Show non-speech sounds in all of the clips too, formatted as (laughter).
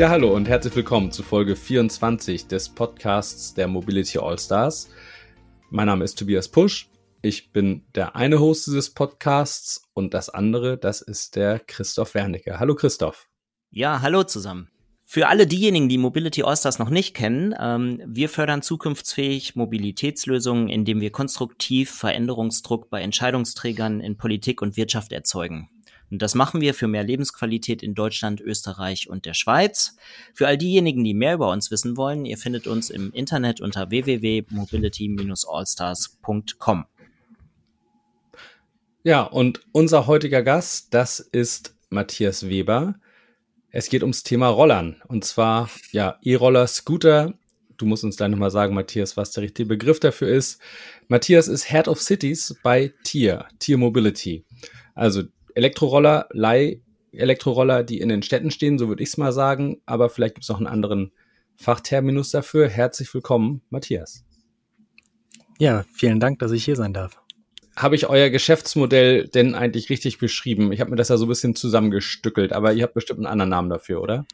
Ja, hallo und herzlich willkommen zu Folge 24 des Podcasts der Mobility All Stars. Mein Name ist Tobias Pusch. Ich bin der eine Host dieses Podcasts und das andere, das ist der Christoph Wernicke. Hallo Christoph. Ja, hallo zusammen. Für alle diejenigen, die Mobility All-Stars noch nicht kennen, ähm, wir fördern zukunftsfähig Mobilitätslösungen, indem wir konstruktiv Veränderungsdruck bei Entscheidungsträgern in Politik und Wirtschaft erzeugen. Und das machen wir für mehr Lebensqualität in Deutschland, Österreich und der Schweiz. Für all diejenigen, die mehr über uns wissen wollen, ihr findet uns im Internet unter www.mobility-allstars.com. Ja, und unser heutiger Gast, das ist Matthias Weber. Es geht ums Thema Rollern. Und zwar, ja, E-Roller, Scooter. Du musst uns gleich nochmal sagen, Matthias, was der richtige Begriff dafür ist. Matthias ist Head of Cities bei Tier, Tier Mobility. Also Elektroroller, Leih-Elektroroller, die in den Städten stehen, so würde ich es mal sagen. Aber vielleicht gibt es noch einen anderen Fachterminus dafür. Herzlich willkommen, Matthias. Ja, vielen Dank, dass ich hier sein darf. Habe ich euer Geschäftsmodell denn eigentlich richtig beschrieben? Ich habe mir das ja so ein bisschen zusammengestückelt, aber ihr habt bestimmt einen anderen Namen dafür, oder?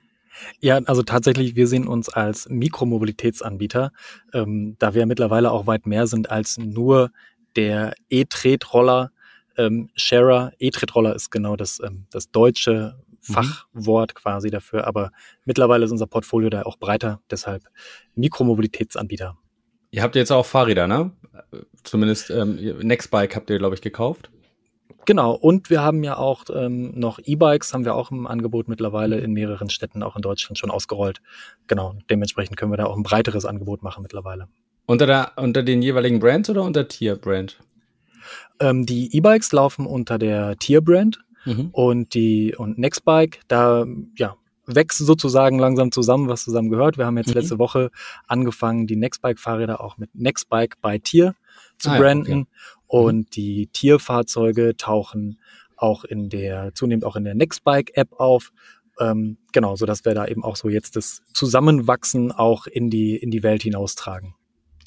Ja, also tatsächlich, wir sehen uns als Mikromobilitätsanbieter, ähm, da wir mittlerweile auch weit mehr sind als nur der E-Tretroller, ähm, Sharer, E-Tretroller ist genau das, ähm, das deutsche mhm. Fachwort mhm. quasi dafür, aber mittlerweile ist unser Portfolio da auch breiter, deshalb Mikromobilitätsanbieter. Ihr habt jetzt auch Fahrräder, ne? Zumindest ähm, Nextbike habt ihr, glaube ich, gekauft. Genau, und wir haben ja auch ähm, noch E-Bikes, haben wir auch im Angebot mittlerweile in mehreren Städten, auch in Deutschland schon ausgerollt. Genau, dementsprechend können wir da auch ein breiteres Angebot machen mittlerweile. Unter, der, unter den jeweiligen Brands oder unter Tier-Brand? Ähm, die E-Bikes laufen unter der Tier-Brand mhm. und die und Nextbike, da ja, wächst sozusagen langsam zusammen, was zusammen gehört. Wir haben jetzt mhm. letzte Woche angefangen, die Nextbike-Fahrräder auch mit Nextbike bei Tier zu ah, branden. Okay. Und mhm. die Tierfahrzeuge tauchen auch in der, zunehmend auch in der Nextbike-App auf. Ähm, genau, so dass wir da eben auch so jetzt das Zusammenwachsen auch in die, in die Welt hinaustragen.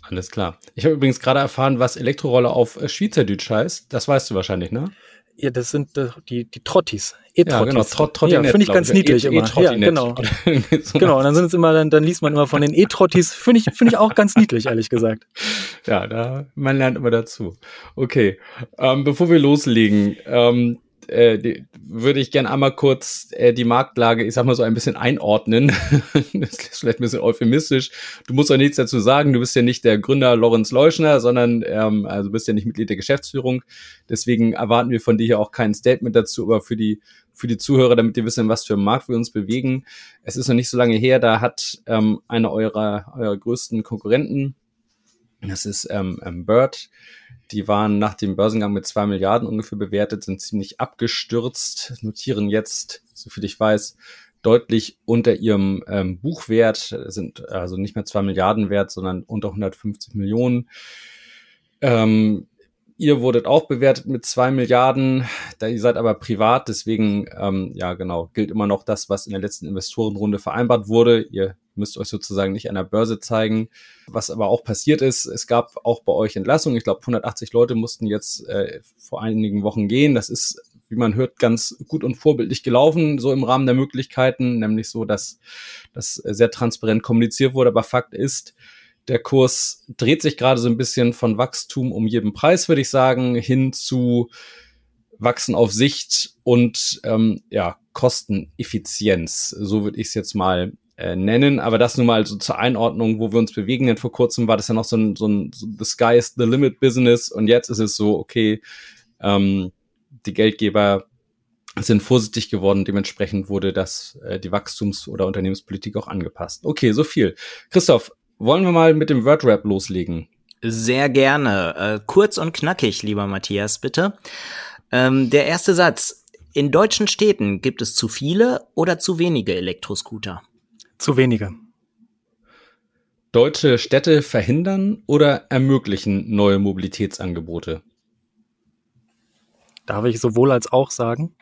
Alles klar. Ich habe übrigens gerade erfahren, was Elektroroller auf äh, Schweizerdeutsch heißt. Das weißt du wahrscheinlich, ne? Ja, das sind äh, die, die Trottis. E-Trottis. Ja, genau. Trottinett, ja, finde ich ganz niedlich e immer. Ja, genau. (laughs) genau. Und dann sind es immer, dann, dann liest man immer von den E-Trottis. Finde ich, finde ich auch ganz niedlich, ehrlich gesagt. Ja, da, man lernt immer dazu. Okay. Ähm, bevor wir loslegen, ähm, äh, würde ich gerne einmal kurz äh, die Marktlage, ich sag mal so ein bisschen einordnen. (laughs) das ist vielleicht ein bisschen euphemistisch. Du musst auch nichts dazu sagen. Du bist ja nicht der Gründer Lorenz Leuschner, sondern ähm, also bist ja nicht Mitglied der Geschäftsführung. Deswegen erwarten wir von dir hier auch kein Statement dazu, aber für die für die Zuhörer, damit ihr wissen, was für einen Markt wir uns bewegen. Es ist noch nicht so lange her, da hat ähm, einer eurer, eurer größten Konkurrenten, das ist ähm, ähm, Bird, die waren nach dem Börsengang mit zwei Milliarden ungefähr bewertet, sind ziemlich abgestürzt, notieren jetzt, soviel ich weiß, deutlich unter ihrem ähm, Buchwert, sind also nicht mehr zwei Milliarden wert, sondern unter 150 Millionen. Ähm, ihr wurdet auch bewertet mit zwei Milliarden, da ihr seid aber privat, deswegen ähm, ja genau gilt immer noch das, was in der letzten Investorenrunde vereinbart wurde. Ihr müsst euch sozusagen nicht an der Börse zeigen. Was aber auch passiert ist, es gab auch bei euch Entlassungen. Ich glaube, 180 Leute mussten jetzt äh, vor einigen Wochen gehen. Das ist, wie man hört, ganz gut und vorbildlich gelaufen, so im Rahmen der Möglichkeiten, nämlich so, dass das sehr transparent kommuniziert wurde. Aber Fakt ist, der Kurs dreht sich gerade so ein bisschen von Wachstum um jeden Preis, würde ich sagen, hin zu Wachsen auf Sicht und ähm, ja, Kosteneffizienz. So würde ich es jetzt mal äh, nennen, aber das nur mal so zur Einordnung, wo wir uns bewegen. Denn vor kurzem war das ja noch so ein, so ein so The Sky is the Limit Business und jetzt ist es so, okay, ähm, die Geldgeber sind vorsichtig geworden. Dementsprechend wurde das äh, die Wachstums- oder Unternehmenspolitik auch angepasst. Okay, so viel. Christoph, wollen wir mal mit dem Wordrap loslegen? Sehr gerne. Äh, kurz und knackig, lieber Matthias, bitte. Ähm, der erste Satz. In deutschen Städten gibt es zu viele oder zu wenige Elektroscooter? Zu wenige. deutsche Städte verhindern oder ermöglichen neue Mobilitätsangebote? Darf ich sowohl als auch sagen?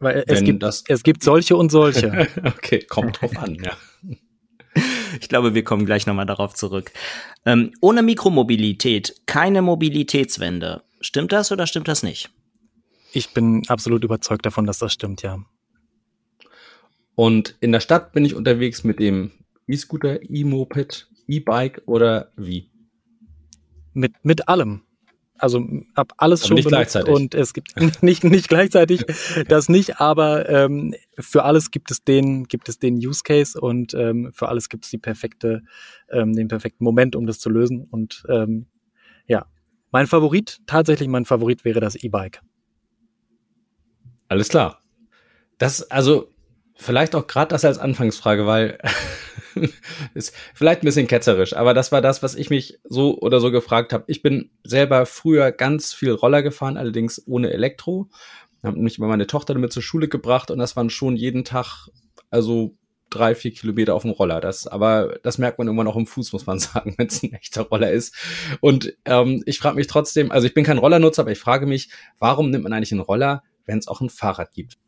Weil es gibt, es gibt solche und solche. (laughs) okay, kommt drauf an, ja. Ich glaube, wir kommen gleich nochmal darauf zurück. Ähm, ohne Mikromobilität keine Mobilitätswende. Stimmt das oder stimmt das nicht? Ich bin absolut überzeugt davon, dass das stimmt, ja. Und in der Stadt bin ich unterwegs mit dem E-Scooter, E-Moped, E-Bike oder wie? Mit, mit allem. Also ab alles aber schon nicht gleichzeitig. und es gibt (laughs) nicht, nicht gleichzeitig das nicht, aber ähm, für alles gibt es den, gibt es den Use Case und ähm, für alles gibt es die perfekte, ähm, den perfekten Moment, um das zu lösen. Und ähm, ja, mein Favorit, tatsächlich mein Favorit wäre das E-Bike. Alles klar. Das, also vielleicht auch gerade das als Anfangsfrage, weil (laughs) ist vielleicht ein bisschen ketzerisch, aber das war das, was ich mich so oder so gefragt habe. Ich bin selber früher ganz viel Roller gefahren, allerdings ohne Elektro. Habe mich immer meine Tochter damit zur Schule gebracht und das waren schon jeden Tag, also drei, vier Kilometer auf dem Roller. Das, aber das merkt man immer noch im Fuß, muss man (laughs) sagen, wenn es ein echter Roller ist. Und ähm, ich frage mich trotzdem, also ich bin kein Rollernutzer, aber ich frage mich, warum nimmt man eigentlich einen Roller, wenn es auch ein Fahrrad gibt?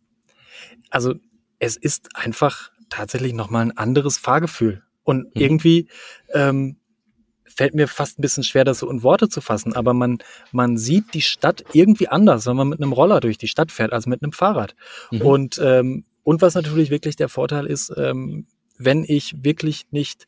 Also es ist einfach tatsächlich nochmal ein anderes Fahrgefühl. Und mhm. irgendwie ähm, fällt mir fast ein bisschen schwer, das so in Worte zu fassen, aber man, man sieht die Stadt irgendwie anders, wenn man mit einem Roller durch die Stadt fährt, als mit einem Fahrrad. Mhm. Und, ähm, und was natürlich wirklich der Vorteil ist, ähm, wenn ich wirklich nicht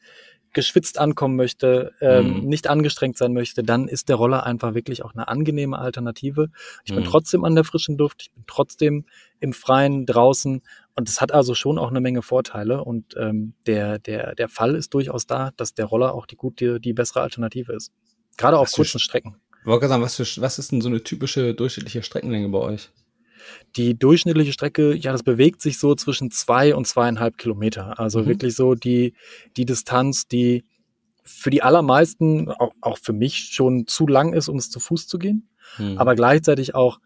geschwitzt ankommen möchte, ähm, mhm. nicht angestrengt sein möchte, dann ist der Roller einfach wirklich auch eine angenehme Alternative. Ich mhm. bin trotzdem an der frischen Luft, ich bin trotzdem im Freien draußen und es hat also schon auch eine Menge Vorteile und ähm, der, der, der Fall ist durchaus da, dass der Roller auch die gute, die bessere Alternative ist. Gerade auf was kurzen Strecken. Ich wollte sagen, was, für, was ist denn so eine typische durchschnittliche Streckenlänge bei euch? Die durchschnittliche Strecke, ja, das bewegt sich so zwischen zwei und zweieinhalb Kilometer. Also mhm. wirklich so die, die Distanz, die für die allermeisten, auch, auch für mich schon zu lang ist, um es zu Fuß zu gehen, mhm. aber gleichzeitig auch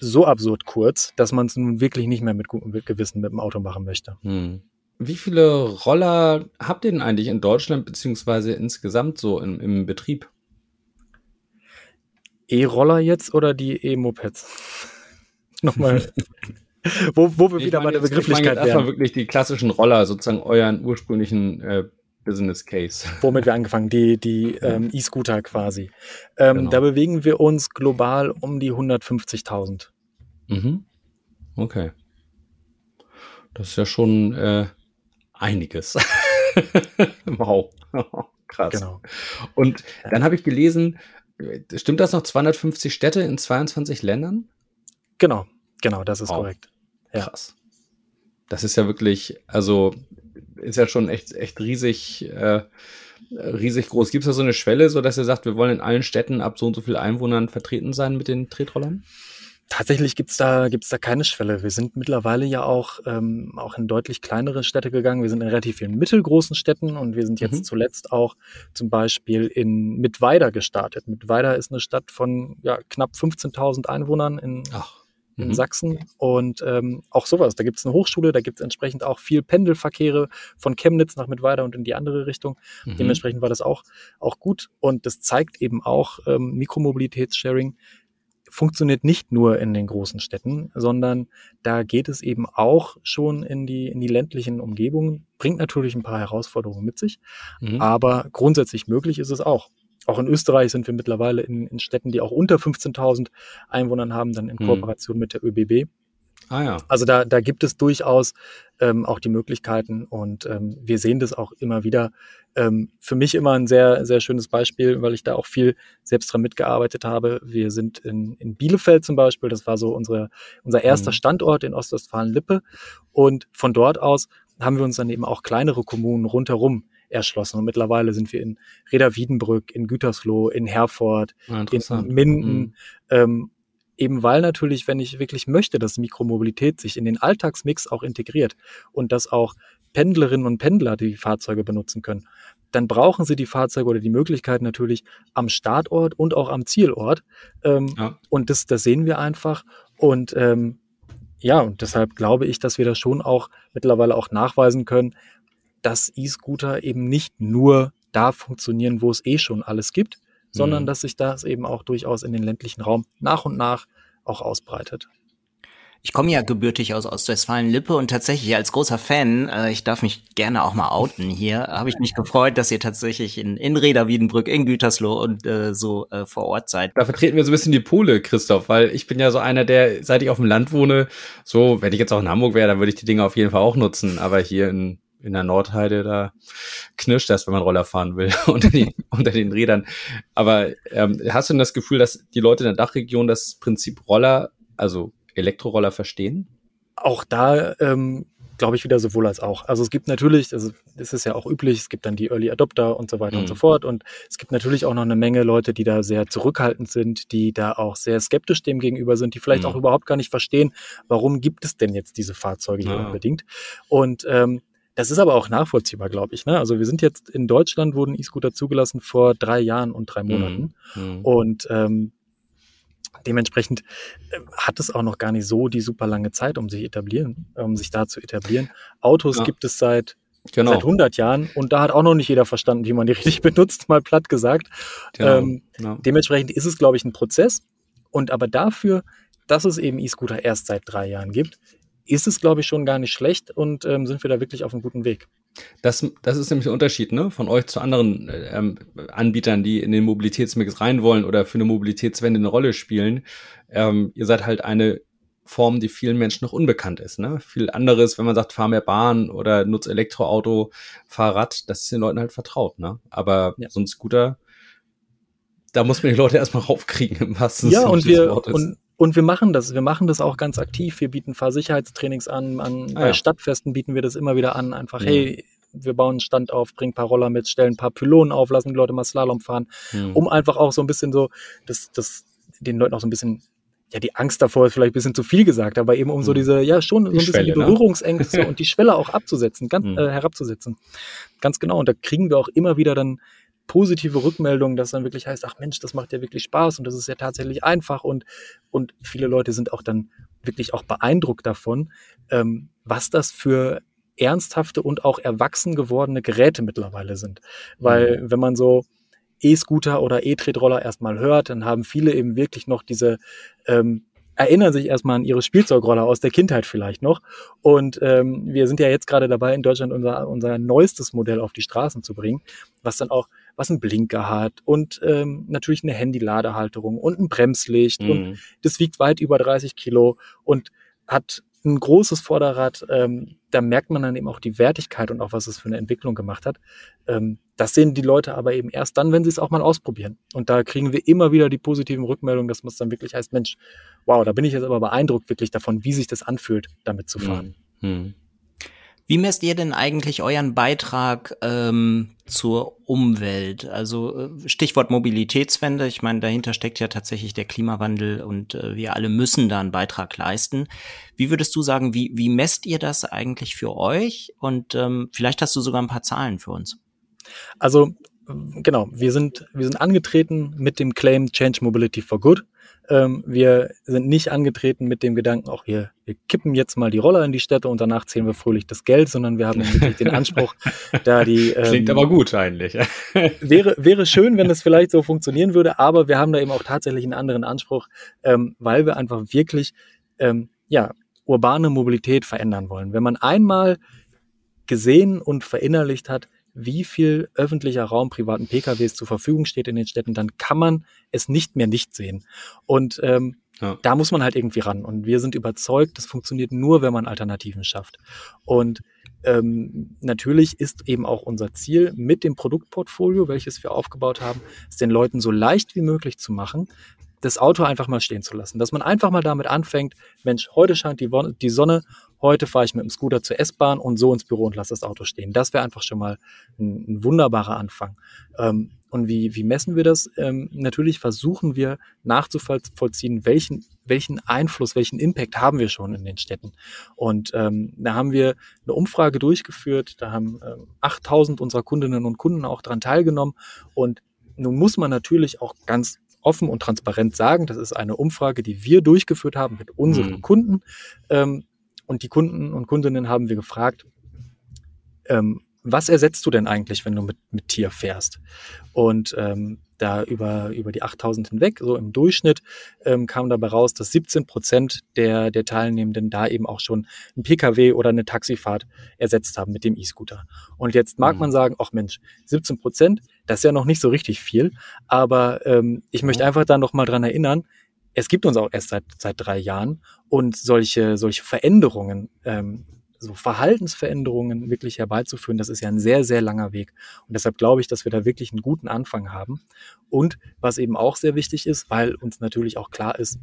so absurd kurz, dass man es nun wirklich nicht mehr mit gutem Gewissen mit dem Auto machen möchte. Mhm. Wie viele Roller habt ihr denn eigentlich in Deutschland beziehungsweise insgesamt so im, im Betrieb? E-Roller jetzt oder die E-Mopeds? (laughs) nochmal, (laughs) wo, wo wir ich wieder bei der Begrifflichkeit wären. Erstmal wirklich die klassischen Roller, sozusagen euren ursprünglichen äh, Business Case. (laughs) Womit wir angefangen, die, die ähm, E-Scooter quasi. Ähm, genau. Da bewegen wir uns global um die 150.000. Mhm. Okay. Das ist ja schon äh, einiges. (laughs) wow. (laughs) Krass. Genau. Und dann habe ich gelesen, äh, stimmt das noch 250 Städte in 22 Ländern? Genau, genau, das ist wow. korrekt. Ja. Krass. Das ist ja wirklich, also ist ja schon echt, echt riesig, äh, riesig groß. Gibt es da so eine Schwelle, so dass ihr sagt, wir wollen in allen Städten ab so und so viel Einwohnern vertreten sein mit den Tretrollern? Tatsächlich gibt's da, gibt's da keine Schwelle. Wir sind mittlerweile ja auch, ähm, auch in deutlich kleinere Städte gegangen. Wir sind in relativ vielen mittelgroßen Städten und wir sind jetzt mhm. zuletzt auch zum Beispiel in Mittweida gestartet. Mittweida ist eine Stadt von ja, knapp 15.000 Einwohnern in Ach in mhm. Sachsen. Und ähm, auch sowas. Da gibt es eine Hochschule, da gibt es entsprechend auch viel Pendelverkehre von Chemnitz nach Mittweida und in die andere Richtung. Mhm. Dementsprechend war das auch, auch gut. Und das zeigt eben auch, ähm, Mikromobilitätssharing funktioniert nicht nur in den großen Städten, sondern da geht es eben auch schon in die, in die ländlichen Umgebungen, bringt natürlich ein paar Herausforderungen mit sich, mhm. aber grundsätzlich möglich ist es auch. Auch in Österreich sind wir mittlerweile in, in Städten, die auch unter 15.000 Einwohnern haben, dann in hm. Kooperation hm. mit der ÖBB. Ah ja. Also da, da gibt es durchaus ähm, auch die Möglichkeiten und ähm, wir sehen das auch immer wieder. Ähm, für mich immer ein sehr, sehr schönes Beispiel, weil ich da auch viel selbst dran mitgearbeitet habe. Wir sind in, in Bielefeld zum Beispiel, das war so unsere, unser erster mhm. Standort in Ostwestfalen-Lippe und von dort aus haben wir uns dann eben auch kleinere Kommunen rundherum erschlossen. Und mittlerweile sind wir in Reda Wiedenbrück, in Gütersloh, in Herford, in Minden. Mhm. Ähm, eben weil natürlich, wenn ich wirklich möchte, dass Mikromobilität sich in den Alltagsmix auch integriert und dass auch Pendlerinnen und Pendler die Fahrzeuge benutzen können, dann brauchen sie die Fahrzeuge oder die Möglichkeit natürlich am Startort und auch am Zielort. Ähm, ja. Und das, das sehen wir einfach. Und ähm, ja, und deshalb glaube ich, dass wir das schon auch mittlerweile auch nachweisen können, dass E-Scooter eben nicht nur da funktionieren, wo es eh schon alles gibt, sondern mhm. dass sich das eben auch durchaus in den ländlichen Raum nach und nach auch ausbreitet. Ich komme ja gebürtig aus Ostwestfalen-Lippe und tatsächlich als großer Fan, äh, ich darf mich gerne auch mal outen hier, habe ich mich gefreut, dass ihr tatsächlich in, in Reda Wiedenbrück, in Gütersloh und äh, so äh, vor Ort seid. Da vertreten wir so ein bisschen die Pole, Christoph, weil ich bin ja so einer, der, seit ich auf dem Land wohne, so, wenn ich jetzt auch in Hamburg wäre, dann würde ich die Dinge auf jeden Fall auch nutzen, aber hier in in der Nordheide, da knirscht das, wenn man Roller fahren will, (laughs) unter, den, unter den Rädern. Aber ähm, hast du denn das Gefühl, dass die Leute in der Dachregion das Prinzip Roller, also Elektroroller verstehen? Auch da ähm, glaube ich wieder sowohl als auch. Also es gibt natürlich, also das ist ja auch üblich, es gibt dann die Early Adopter und so weiter mhm. und so mhm. fort. Und es gibt natürlich auch noch eine Menge Leute, die da sehr zurückhaltend sind, die da auch sehr skeptisch dem gegenüber sind, die vielleicht mhm. auch überhaupt gar nicht verstehen, warum gibt es denn jetzt diese Fahrzeuge hier ja. unbedingt. Und ähm, das ist aber auch nachvollziehbar, glaube ich. Ne? Also wir sind jetzt in Deutschland, wurden E-Scooter zugelassen vor drei Jahren und drei mhm. Monaten. Mhm. Und ähm, dementsprechend äh, hat es auch noch gar nicht so die super lange Zeit, um sich etablieren, um sich da zu etablieren. Autos ja. gibt es seit Genau. Seit 100 Jahren. Und da hat auch noch nicht jeder verstanden, wie man die richtig (laughs) benutzt, mal platt gesagt. Genau. Ähm, ja. Dementsprechend ist es, glaube ich, ein Prozess. Und aber dafür, dass es eben E-Scooter erst seit drei Jahren gibt, ist es, glaube ich, schon gar nicht schlecht und ähm, sind wir da wirklich auf einem guten Weg. Das, das ist nämlich der Unterschied ne? von euch zu anderen ähm, Anbietern, die in den Mobilitätsmix rein wollen oder für eine Mobilitätswende eine Rolle spielen. Ähm, ihr seid halt eine Form, die vielen Menschen noch unbekannt ist. Ne? Viel anderes, wenn man sagt, fahr mehr Bahn oder nutz Elektroauto, Fahrrad, das ist den Leuten halt vertraut. Ne? Aber ja. so ein Scooter, da muss man die Leute erstmal raufkriegen, im wahrsten ja, Sinne und wir, Wortes. Und und wir machen das, wir machen das auch ganz aktiv. Wir bieten Fahrsicherheitstrainings an, an ah, bei ja. Stadtfesten bieten wir das immer wieder an. Einfach, ja. hey, wir bauen einen Stand auf, bringen ein paar Roller mit, stellen ein paar Pylonen auf, lassen die Leute mal Slalom fahren, mhm. um einfach auch so ein bisschen so, das, das, den Leuten auch so ein bisschen ja, die Angst davor ist vielleicht ein bisschen zu viel gesagt, aber eben um so hm. diese, ja, schon so ein bisschen Schwelle, die ne? Berührungsängste ne? (laughs) und die Schwelle auch abzusetzen, ganz, mhm. äh, herabzusetzen. Ganz genau. Und da kriegen wir auch immer wieder dann positive Rückmeldungen, dass dann wirklich heißt, ach Mensch, das macht ja wirklich Spaß und das ist ja tatsächlich einfach und, und viele Leute sind auch dann wirklich auch beeindruckt davon, ähm, was das für ernsthafte und auch erwachsen gewordene Geräte mittlerweile sind. Weil mhm. wenn man so E-Scooter oder E-Tretroller erstmal hört, dann haben viele eben wirklich noch diese ähm, erinnern sich erstmal an ihre Spielzeugroller aus der Kindheit vielleicht noch. Und ähm, wir sind ja jetzt gerade dabei, in Deutschland unser, unser neuestes Modell auf die Straßen zu bringen, was dann auch, was einen Blinker hat und ähm, natürlich eine Handy-Ladehalterung und ein Bremslicht mhm. und das wiegt weit über 30 Kilo und hat ein großes Vorderrad, ähm, da merkt man dann eben auch die Wertigkeit und auch, was es für eine Entwicklung gemacht hat. Ähm, das sehen die Leute aber eben erst dann, wenn sie es auch mal ausprobieren. Und da kriegen wir immer wieder die positiven Rückmeldungen, dass man es dann wirklich heißt, Mensch, wow, da bin ich jetzt aber beeindruckt wirklich davon, wie sich das anfühlt, damit zu fahren. Mhm. Wie messt ihr denn eigentlich euren Beitrag ähm, zur Umwelt? Also äh, Stichwort Mobilitätswende. Ich meine, dahinter steckt ja tatsächlich der Klimawandel und äh, wir alle müssen da einen Beitrag leisten. Wie würdest du sagen, wie, wie messt ihr das eigentlich für euch? Und ähm, vielleicht hast du sogar ein paar Zahlen für uns. Also genau, wir sind, wir sind angetreten mit dem Claim Change Mobility for Good. Ähm, wir sind nicht angetreten mit dem Gedanken, auch wir, wir kippen jetzt mal die Roller in die Städte und danach zählen wir fröhlich das Geld, sondern wir haben wirklich den Anspruch, (laughs) da die. Ähm, Klingt aber gut eigentlich. (laughs) wäre, wäre schön, wenn es vielleicht so funktionieren würde, aber wir haben da eben auch tatsächlich einen anderen Anspruch, ähm, weil wir einfach wirklich, ähm, ja, urbane Mobilität verändern wollen. Wenn man einmal gesehen und verinnerlicht hat, wie viel öffentlicher Raum privaten PKWs zur Verfügung steht in den Städten, dann kann man es nicht mehr nicht sehen. Und ähm, ja. da muss man halt irgendwie ran. Und wir sind überzeugt, das funktioniert nur, wenn man Alternativen schafft. Und ähm, natürlich ist eben auch unser Ziel mit dem Produktportfolio, welches wir aufgebaut haben, es den Leuten so leicht wie möglich zu machen, das Auto einfach mal stehen zu lassen. Dass man einfach mal damit anfängt, Mensch, heute scheint die, die Sonne, heute fahre ich mit dem Scooter zur S-Bahn und so ins Büro und lasse das Auto stehen. Das wäre einfach schon mal ein, ein wunderbarer Anfang. Ähm, und wie, wie messen wir das? Ähm, natürlich versuchen wir nachzuvollziehen, welchen, welchen Einfluss, welchen Impact haben wir schon in den Städten. Und ähm, da haben wir eine Umfrage durchgeführt, da haben ähm, 8000 unserer Kundinnen und Kunden auch dran teilgenommen. Und nun muss man natürlich auch ganz offen und transparent sagen, das ist eine Umfrage, die wir durchgeführt haben mit unseren mhm. Kunden. Ähm, und die Kunden und Kundinnen haben wir gefragt, ähm, was ersetzt du denn eigentlich, wenn du mit, mit Tier fährst? Und ähm, da über, über die 8000 hinweg, so im Durchschnitt, ähm, kam dabei raus, dass 17 Prozent der, der Teilnehmenden da eben auch schon ein Pkw oder eine Taxifahrt ersetzt haben mit dem E-Scooter. Und jetzt mag mhm. man sagen, ach Mensch, 17 Prozent, das ist ja noch nicht so richtig viel, aber ähm, ich möchte einfach da noch mal dran erinnern, es gibt uns auch erst seit, seit drei Jahren und solche, solche Veränderungen ähm, so Verhaltensveränderungen wirklich herbeizuführen, das ist ja ein sehr, sehr langer Weg. Und deshalb glaube ich, dass wir da wirklich einen guten Anfang haben. Und was eben auch sehr wichtig ist, weil uns natürlich auch klar ist,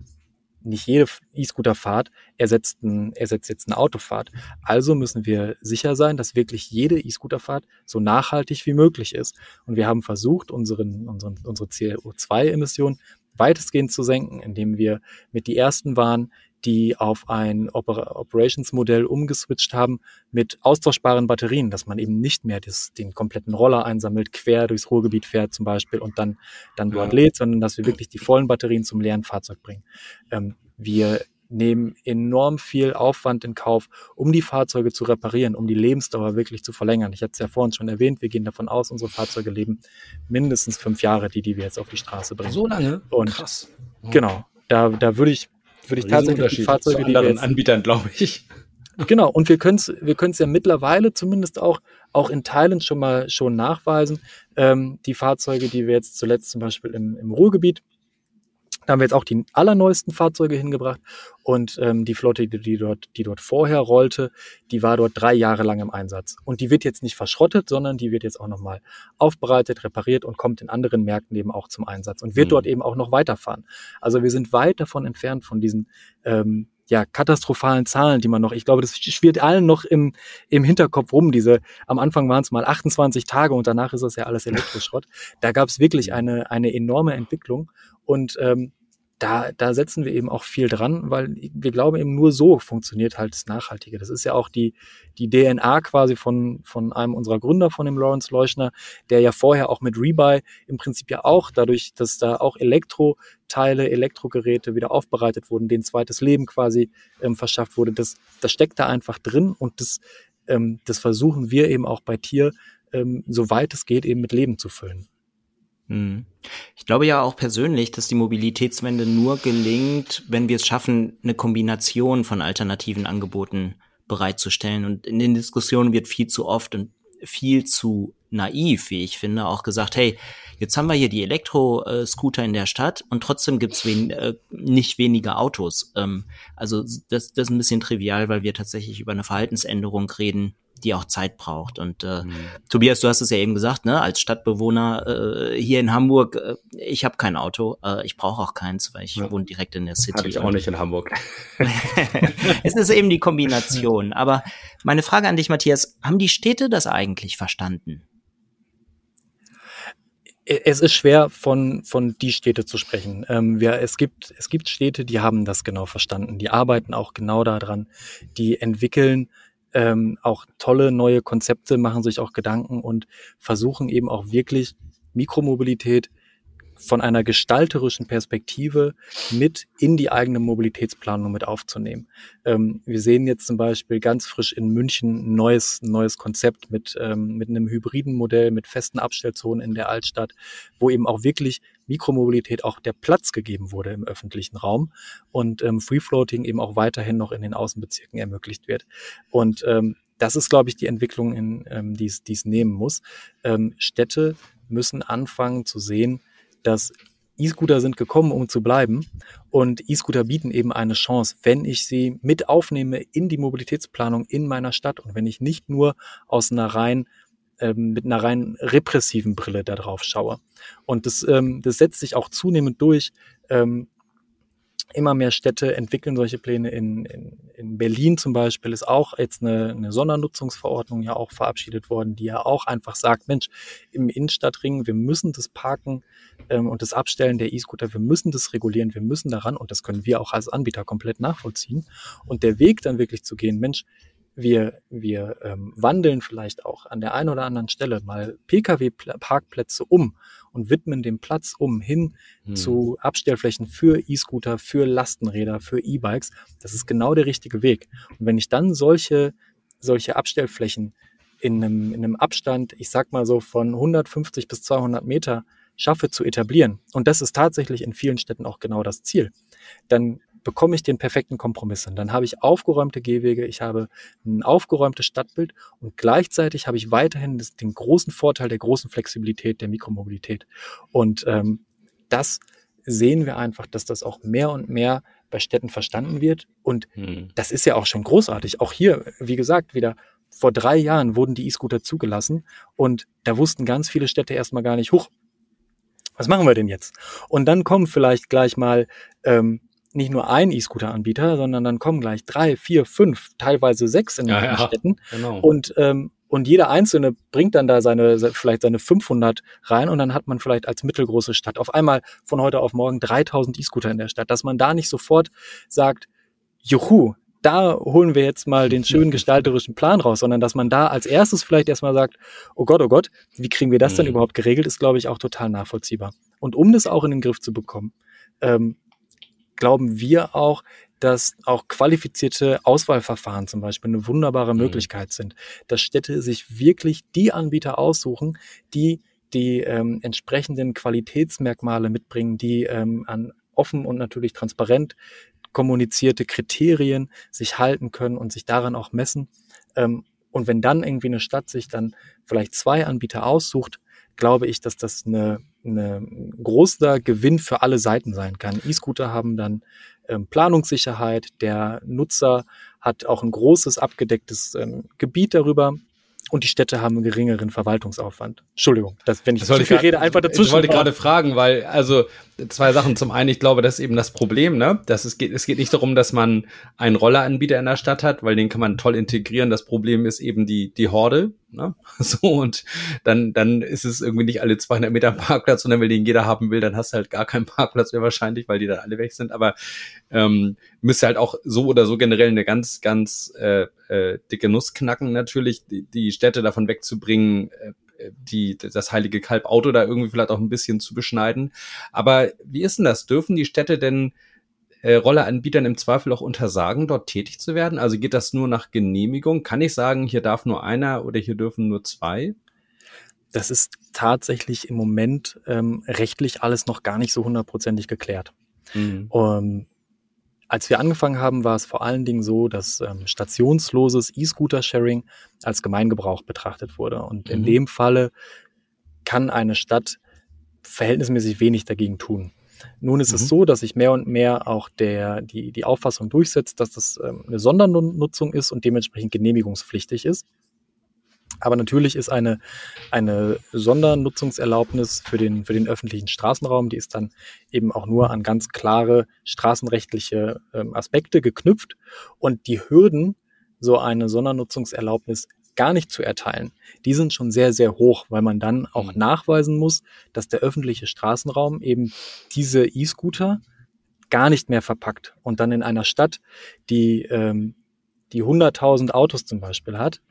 nicht jede E-Scooter-Fahrt ersetzt, ein, ersetzt jetzt eine Autofahrt. Also müssen wir sicher sein, dass wirklich jede E-Scooter-Fahrt so nachhaltig wie möglich ist. Und wir haben versucht, unseren, unseren, unsere CO2-Emissionen weitestgehend zu senken, indem wir mit die ersten waren, die auf ein Oper Operations-Modell umgeswitcht haben mit austauschbaren Batterien, dass man eben nicht mehr das, den kompletten Roller einsammelt, quer durchs Ruhrgebiet fährt zum Beispiel und dann, dann dort ja. lädt, sondern dass wir wirklich die vollen Batterien zum leeren Fahrzeug bringen. Ähm, wir nehmen enorm viel Aufwand in Kauf, um die Fahrzeuge zu reparieren, um die Lebensdauer wirklich zu verlängern. Ich hatte es ja vorhin schon erwähnt, wir gehen davon aus, unsere Fahrzeuge leben mindestens fünf Jahre, die, die wir jetzt auf die Straße bringen. So lange? Und Krass. Genau. Da, da würde ich würde ich tatsächlich die Fahrzeuge, die anderen Anbietern, glaube ich. Genau, und wir können es wir können's ja mittlerweile zumindest auch, auch in Teilen schon mal schon nachweisen. Ähm, die Fahrzeuge, die wir jetzt zuletzt zum Beispiel im, im Ruhrgebiet da haben wir jetzt auch die allerneuesten Fahrzeuge hingebracht und ähm, die Flotte, die, dort, die dort vorher rollte, die war dort drei Jahre lang im Einsatz. Und die wird jetzt nicht verschrottet, sondern die wird jetzt auch nochmal aufbereitet, repariert und kommt in anderen Märkten eben auch zum Einsatz und wird mhm. dort eben auch noch weiterfahren. Also wir sind weit davon entfernt von diesen ähm, ja, katastrophalen Zahlen, die man noch, ich glaube, das schwirrt allen noch im, im Hinterkopf rum. Diese, am Anfang waren es mal 28 Tage und danach ist das ja alles (laughs) Elektroschrott. Da gab es wirklich eine, eine enorme Entwicklung. Und ähm, da, da setzen wir eben auch viel dran, weil wir glauben eben nur so funktioniert halt das Nachhaltige. Das ist ja auch die, die DNA quasi von, von einem unserer Gründer, von dem Lawrence Leuschner, der ja vorher auch mit Rebuy im Prinzip ja auch dadurch, dass da auch Elektroteile, Elektrogeräte wieder aufbereitet wurden, denen zweites Leben quasi ähm, verschafft wurde. Das, das steckt da einfach drin und das, ähm, das versuchen wir eben auch bei Tier, ähm, soweit es geht, eben mit Leben zu füllen. Hm. Ich glaube ja auch persönlich, dass die Mobilitätswende nur gelingt, wenn wir es schaffen, eine Kombination von alternativen Angeboten bereitzustellen. Und in den Diskussionen wird viel zu oft und viel zu naiv, wie ich finde, auch gesagt, hey, jetzt haben wir hier die Elektro-Scooter in der Stadt und trotzdem gibt's wen, äh, nicht weniger Autos. Ähm, also das, das ist ein bisschen trivial, weil wir tatsächlich über eine Verhaltensänderung reden, die auch Zeit braucht. Und äh, mhm. Tobias, du hast es ja eben gesagt, ne, als Stadtbewohner äh, hier in Hamburg, äh, ich habe kein Auto, äh, ich brauche auch keins, weil ich ja. wohne direkt in der City. Habe ich auch nicht in Hamburg. (laughs) es ist eben die Kombination. Aber meine Frage an dich, Matthias, haben die Städte das eigentlich verstanden? es ist schwer von, von die Städte zu sprechen. Ähm, wir, es, gibt, es gibt Städte, die haben das genau verstanden. Die arbeiten auch genau daran. Die entwickeln ähm, auch tolle neue Konzepte, machen sich auch Gedanken und versuchen eben auch wirklich Mikromobilität von einer gestalterischen Perspektive mit in die eigene Mobilitätsplanung mit aufzunehmen. Ähm, wir sehen jetzt zum Beispiel ganz frisch in München ein neues, neues Konzept mit, ähm, mit einem hybriden Modell, mit festen Abstellzonen in der Altstadt, wo eben auch wirklich Mikromobilität auch der Platz gegeben wurde im öffentlichen Raum und ähm, Free Floating eben auch weiterhin noch in den Außenbezirken ermöglicht wird. Und ähm, das ist, glaube ich, die Entwicklung, in, ähm, die es nehmen muss. Ähm, Städte müssen anfangen zu sehen, dass E-Scooter sind gekommen, um zu bleiben. Und E-Scooter bieten eben eine Chance, wenn ich sie mit aufnehme in die Mobilitätsplanung in meiner Stadt und wenn ich nicht nur aus einer rein ähm, mit einer rein repressiven Brille da drauf schaue. Und das, ähm, das setzt sich auch zunehmend durch. Ähm, immer mehr Städte entwickeln solche Pläne. In, in, in Berlin zum Beispiel ist auch jetzt eine, eine Sondernutzungsverordnung ja auch verabschiedet worden, die ja auch einfach sagt, Mensch, im Innenstadtring, wir müssen das Parken ähm, und das Abstellen der E-Scooter, wir müssen das regulieren, wir müssen daran und das können wir auch als Anbieter komplett nachvollziehen. Und der Weg dann wirklich zu gehen, Mensch, wir, wir ähm, wandeln vielleicht auch an der einen oder anderen Stelle mal Pkw-Parkplätze um und widmen den Platz um hin hm. zu Abstellflächen für E-Scooter, für Lastenräder, für E-Bikes. Das ist genau der richtige Weg. Und wenn ich dann solche, solche Abstellflächen in einem, in einem Abstand, ich sag mal so von 150 bis 200 Meter schaffe zu etablieren, und das ist tatsächlich in vielen Städten auch genau das Ziel, dann bekomme ich den perfekten Kompromiss hin. Dann habe ich aufgeräumte Gehwege, ich habe ein aufgeräumtes Stadtbild und gleichzeitig habe ich weiterhin das, den großen Vorteil der großen Flexibilität der Mikromobilität. Und ähm, das sehen wir einfach, dass das auch mehr und mehr bei Städten verstanden wird. Und hm. das ist ja auch schon großartig. Auch hier, wie gesagt, wieder vor drei Jahren wurden die E-Scooter zugelassen und da wussten ganz viele Städte erstmal gar nicht, hoch, was machen wir denn jetzt? Und dann kommen vielleicht gleich mal ähm, nicht nur ein E-Scooter-Anbieter, sondern dann kommen gleich drei, vier, fünf, teilweise sechs in den ja, Städten. Genau. Und, ähm, und jeder Einzelne bringt dann da seine, vielleicht seine 500 rein und dann hat man vielleicht als mittelgroße Stadt auf einmal von heute auf morgen 3000 E-Scooter in der Stadt, dass man da nicht sofort sagt, juhu, da holen wir jetzt mal den schönen gestalterischen Plan raus, sondern dass man da als erstes vielleicht erstmal sagt, oh Gott, oh Gott, wie kriegen wir das mhm. denn überhaupt geregelt, ist, glaube ich, auch total nachvollziehbar. Und um das auch in den Griff zu bekommen, ähm, glauben wir auch, dass auch qualifizierte Auswahlverfahren zum Beispiel eine wunderbare mhm. Möglichkeit sind, dass Städte sich wirklich die Anbieter aussuchen, die die ähm, entsprechenden Qualitätsmerkmale mitbringen, die ähm, an offen und natürlich transparent kommunizierte Kriterien sich halten können und sich daran auch messen. Ähm, und wenn dann irgendwie eine Stadt sich dann vielleicht zwei Anbieter aussucht, glaube ich, dass das eine, eine großer Gewinn für alle Seiten sein kann. E-Scooter haben dann ähm, Planungssicherheit, der Nutzer hat auch ein großes abgedecktes ähm, Gebiet darüber, und die Städte haben einen geringeren Verwaltungsaufwand. Entschuldigung, dass, wenn ich das zu viel rede, einfach dazwischen. Ich wollte gerade fragen, weil, also zwei Sachen. Zum einen, ich glaube, das ist eben das Problem, ne? Dass es geht, es geht nicht darum, dass man einen Rolleranbieter in der Stadt hat, weil den kann man toll integrieren. Das Problem ist eben die, die Horde, ne? (laughs) So, und dann, dann ist es irgendwie nicht alle 200 Meter Parkplatz, sondern wenn den jeder haben will, dann hast du halt gar keinen (laughs) Parkplatz mehr wahrscheinlich, weil die dann alle weg sind. Aber ähm, müsste halt auch so oder so generell eine ganz, ganz äh, äh, dicke Nuss knacken, natürlich, die, die Städte davon wegzubringen, äh, die, das heilige Kalb Auto da irgendwie vielleicht auch ein bisschen zu beschneiden. Aber wie ist denn das? Dürfen die Städte denn äh, Rolleanbietern im Zweifel auch untersagen, dort tätig zu werden? Also geht das nur nach Genehmigung? Kann ich sagen, hier darf nur einer oder hier dürfen nur zwei? Das ist tatsächlich im Moment ähm, rechtlich alles noch gar nicht so hundertprozentig geklärt. Mhm. Um, ähm, als wir angefangen haben, war es vor allen Dingen so, dass ähm, stationsloses E-Scooter-Sharing als Gemeingebrauch betrachtet wurde. Und in mhm. dem Falle kann eine Stadt verhältnismäßig wenig dagegen tun. Nun ist mhm. es so, dass sich mehr und mehr auch der, die, die Auffassung durchsetzt, dass das ähm, eine Sondernutzung ist und dementsprechend genehmigungspflichtig ist. Aber natürlich ist eine, eine Sondernutzungserlaubnis für den, für den öffentlichen Straßenraum, die ist dann eben auch nur an ganz klare straßenrechtliche ähm, Aspekte geknüpft. Und die Hürden, so eine Sondernutzungserlaubnis gar nicht zu erteilen, die sind schon sehr, sehr hoch, weil man dann auch mhm. nachweisen muss, dass der öffentliche Straßenraum eben diese E-Scooter gar nicht mehr verpackt. Und dann in einer Stadt, die, ähm, die 100.000 Autos zum Beispiel hat,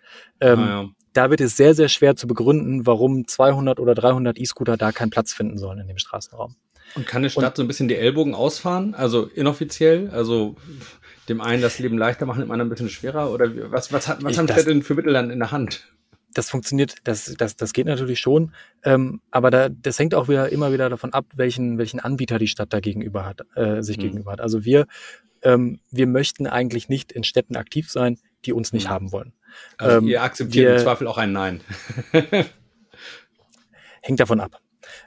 ähm, ah, ja da wird es sehr, sehr schwer zu begründen, warum 200 oder 300 E-Scooter da keinen Platz finden sollen in dem Straßenraum. Und kann eine Stadt Und, so ein bisschen die Ellbogen ausfahren, also inoffiziell, also dem einen das Leben leichter machen, dem anderen ein bisschen schwerer? Oder was, was, hat, was ich, haben Städte denn für Mittel dann in der Hand? Das funktioniert, das, das, das geht natürlich schon, ähm, aber da, das hängt auch wieder immer wieder davon ab, welchen, welchen Anbieter die Stadt da gegenüber hat, äh, sich mhm. gegenüber hat. Also wir, ähm, wir möchten eigentlich nicht in Städten aktiv sein, die uns nicht mhm. haben wollen. Also ähm, ihr akzeptiert wir, im Zweifel auch ein Nein. (laughs) hängt davon ab.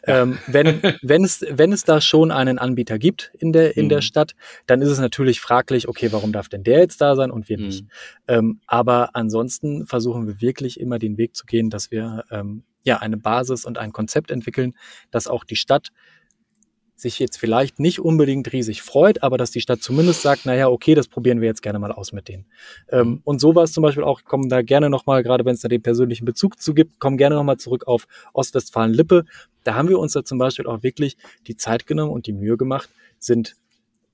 Ähm, wenn, (laughs) wenn, es, wenn es da schon einen Anbieter gibt in der, in mhm. der Stadt, dann ist es natürlich fraglich, okay, warum darf denn der jetzt da sein und wir mhm. nicht? Ähm, aber ansonsten versuchen wir wirklich immer den Weg zu gehen, dass wir ähm, ja eine Basis und ein Konzept entwickeln, dass auch die Stadt sich jetzt vielleicht nicht unbedingt riesig freut, aber dass die Stadt zumindest sagt, naja, okay, das probieren wir jetzt gerne mal aus mit denen. Ähm, mhm. und so war es zum Beispiel auch, ich komme da gerne nochmal, gerade wenn es da den persönlichen Bezug zu gibt, kommen gerne nochmal zurück auf Ostwestfalen-Lippe. Da haben wir uns da zum Beispiel auch wirklich die Zeit genommen und die Mühe gemacht, sind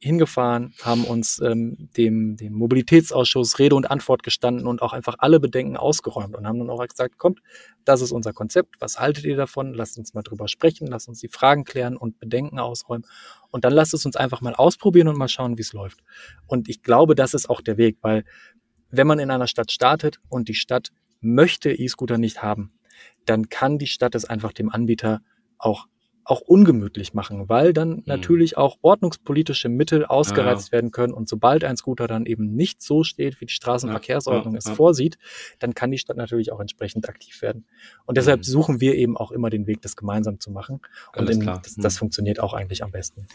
hingefahren, haben uns ähm, dem, dem Mobilitätsausschuss Rede und Antwort gestanden und auch einfach alle Bedenken ausgeräumt und haben dann auch gesagt, kommt, das ist unser Konzept, was haltet ihr davon? Lasst uns mal drüber sprechen, lasst uns die Fragen klären und Bedenken ausräumen und dann lasst es uns einfach mal ausprobieren und mal schauen, wie es läuft. Und ich glaube, das ist auch der Weg, weil wenn man in einer Stadt startet und die Stadt möchte E-Scooter nicht haben, dann kann die Stadt es einfach dem Anbieter auch auch ungemütlich machen, weil dann mhm. natürlich auch ordnungspolitische Mittel ausgereizt ja. werden können. Und sobald ein Scooter dann eben nicht so steht, wie die Straßenverkehrsordnung ja, ja, es vorsieht, dann kann die Stadt natürlich auch entsprechend aktiv werden. Und deshalb mhm. suchen wir eben auch immer den Weg, das gemeinsam zu machen. Und in, das, das mhm. funktioniert auch eigentlich am besten.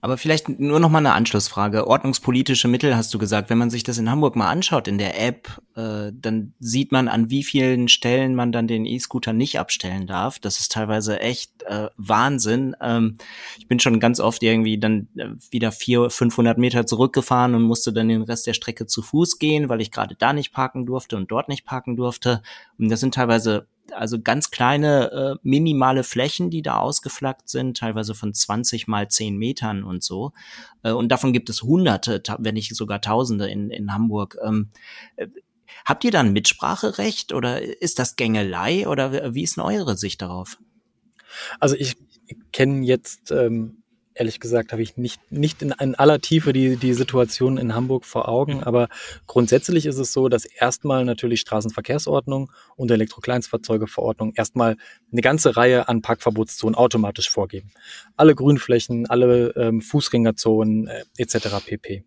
Aber vielleicht nur noch mal eine Anschlussfrage. Ordnungspolitische Mittel hast du gesagt. Wenn man sich das in Hamburg mal anschaut in der App, äh, dann sieht man, an wie vielen Stellen man dann den E-Scooter nicht abstellen darf. Das ist teilweise echt äh, Wahnsinn. Ähm, ich bin schon ganz oft irgendwie dann äh, wieder vier, 500 Meter zurückgefahren und musste dann den Rest der Strecke zu Fuß gehen, weil ich gerade da nicht parken durfte und dort nicht parken durfte. Und das sind teilweise also ganz kleine, äh, minimale Flächen, die da ausgeflaggt sind, teilweise von 20 mal 10 Metern und so. Äh, und davon gibt es hunderte, wenn nicht sogar tausende in, in Hamburg. Ähm, äh, habt ihr dann Mitspracherecht oder ist das Gängelei oder wie ist denn eure Sicht darauf? Also ich kenne jetzt ähm, ehrlich gesagt habe ich nicht, nicht in, in aller Tiefe die, die Situation in Hamburg vor Augen, mhm. aber grundsätzlich ist es so, dass erstmal natürlich Straßenverkehrsordnung und Elektrokleinstfahrzeugeverordnung erstmal eine ganze Reihe an Parkverbotszonen automatisch vorgeben. Alle Grünflächen, alle ähm, Fußgängerzonen äh, etc. pp.